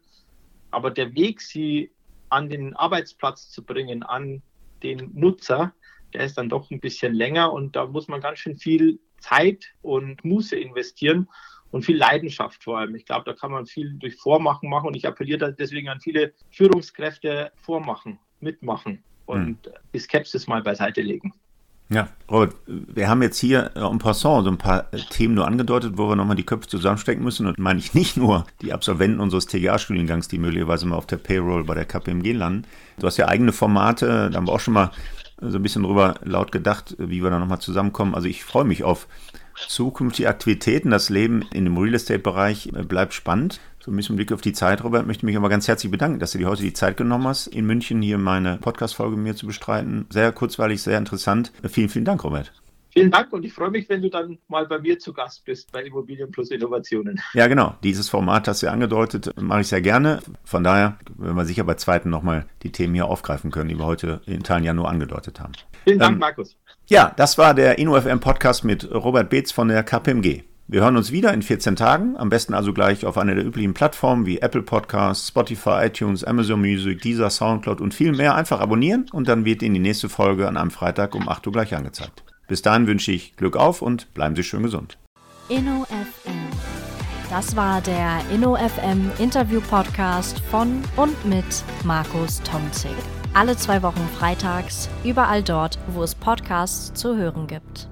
aber der Weg, sie an den Arbeitsplatz zu bringen, an den Nutzer, der ist dann doch ein bisschen länger und da muss man ganz schön viel Zeit und Muße investieren und viel Leidenschaft vor allem. Ich glaube, da kann man viel durch Vormachen machen und ich appelliere deswegen an viele Führungskräfte, Vormachen, mitmachen und hm. die Skepsis mal beiseite legen. Ja, Robert, wir haben jetzt hier en passant so ein paar Themen nur angedeutet, wo wir nochmal die Köpfe zusammenstecken müssen. Und meine ich nicht nur die Absolventen unseres TGA-Studiengangs, die möglicherweise mal auf der Payroll bei der KPMG landen. Du hast ja eigene Formate, da haben wir auch schon mal so ein bisschen drüber laut gedacht, wie wir da nochmal zusammenkommen. Also ich freue mich auf zukünftige Aktivitäten. Das Leben in dem Real Estate-Bereich bleibt spannend. So ein bisschen Blick auf die Zeit, Robert, möchte mich aber ganz herzlich bedanken, dass du dir heute die Zeit genommen hast, in München hier meine Podcast-Folge mit mir zu bestreiten. Sehr kurzweilig, sehr interessant. Vielen, vielen Dank, Robert. Vielen Dank und ich freue mich, wenn du dann mal bei mir zu Gast bist bei Immobilien plus Innovationen. Ja, genau. Dieses Format hast du ja angedeutet, mache ich sehr gerne. Von daher werden wir sicher bei zweiten nochmal die Themen hier aufgreifen können, die wir heute in Teilen ja nur angedeutet haben. Vielen Dank, ähm, Markus. Ja, das war der InnoFM Podcast mit Robert Beetz von der KPMG. Wir hören uns wieder in 14 Tagen, am besten also gleich auf einer der üblichen Plattformen wie Apple Podcasts, Spotify, iTunes, Amazon Music, Deezer, Soundcloud und viel mehr. Einfach abonnieren und dann wird Ihnen die nächste Folge an einem Freitag um 8 Uhr gleich angezeigt. Bis dahin wünsche ich Glück auf und bleiben Sie schön gesund. InnoFM. Das war der InnoFM Interview Podcast von und mit Markus Tomzig. Alle zwei Wochen freitags, überall dort, wo es Podcasts zu hören gibt.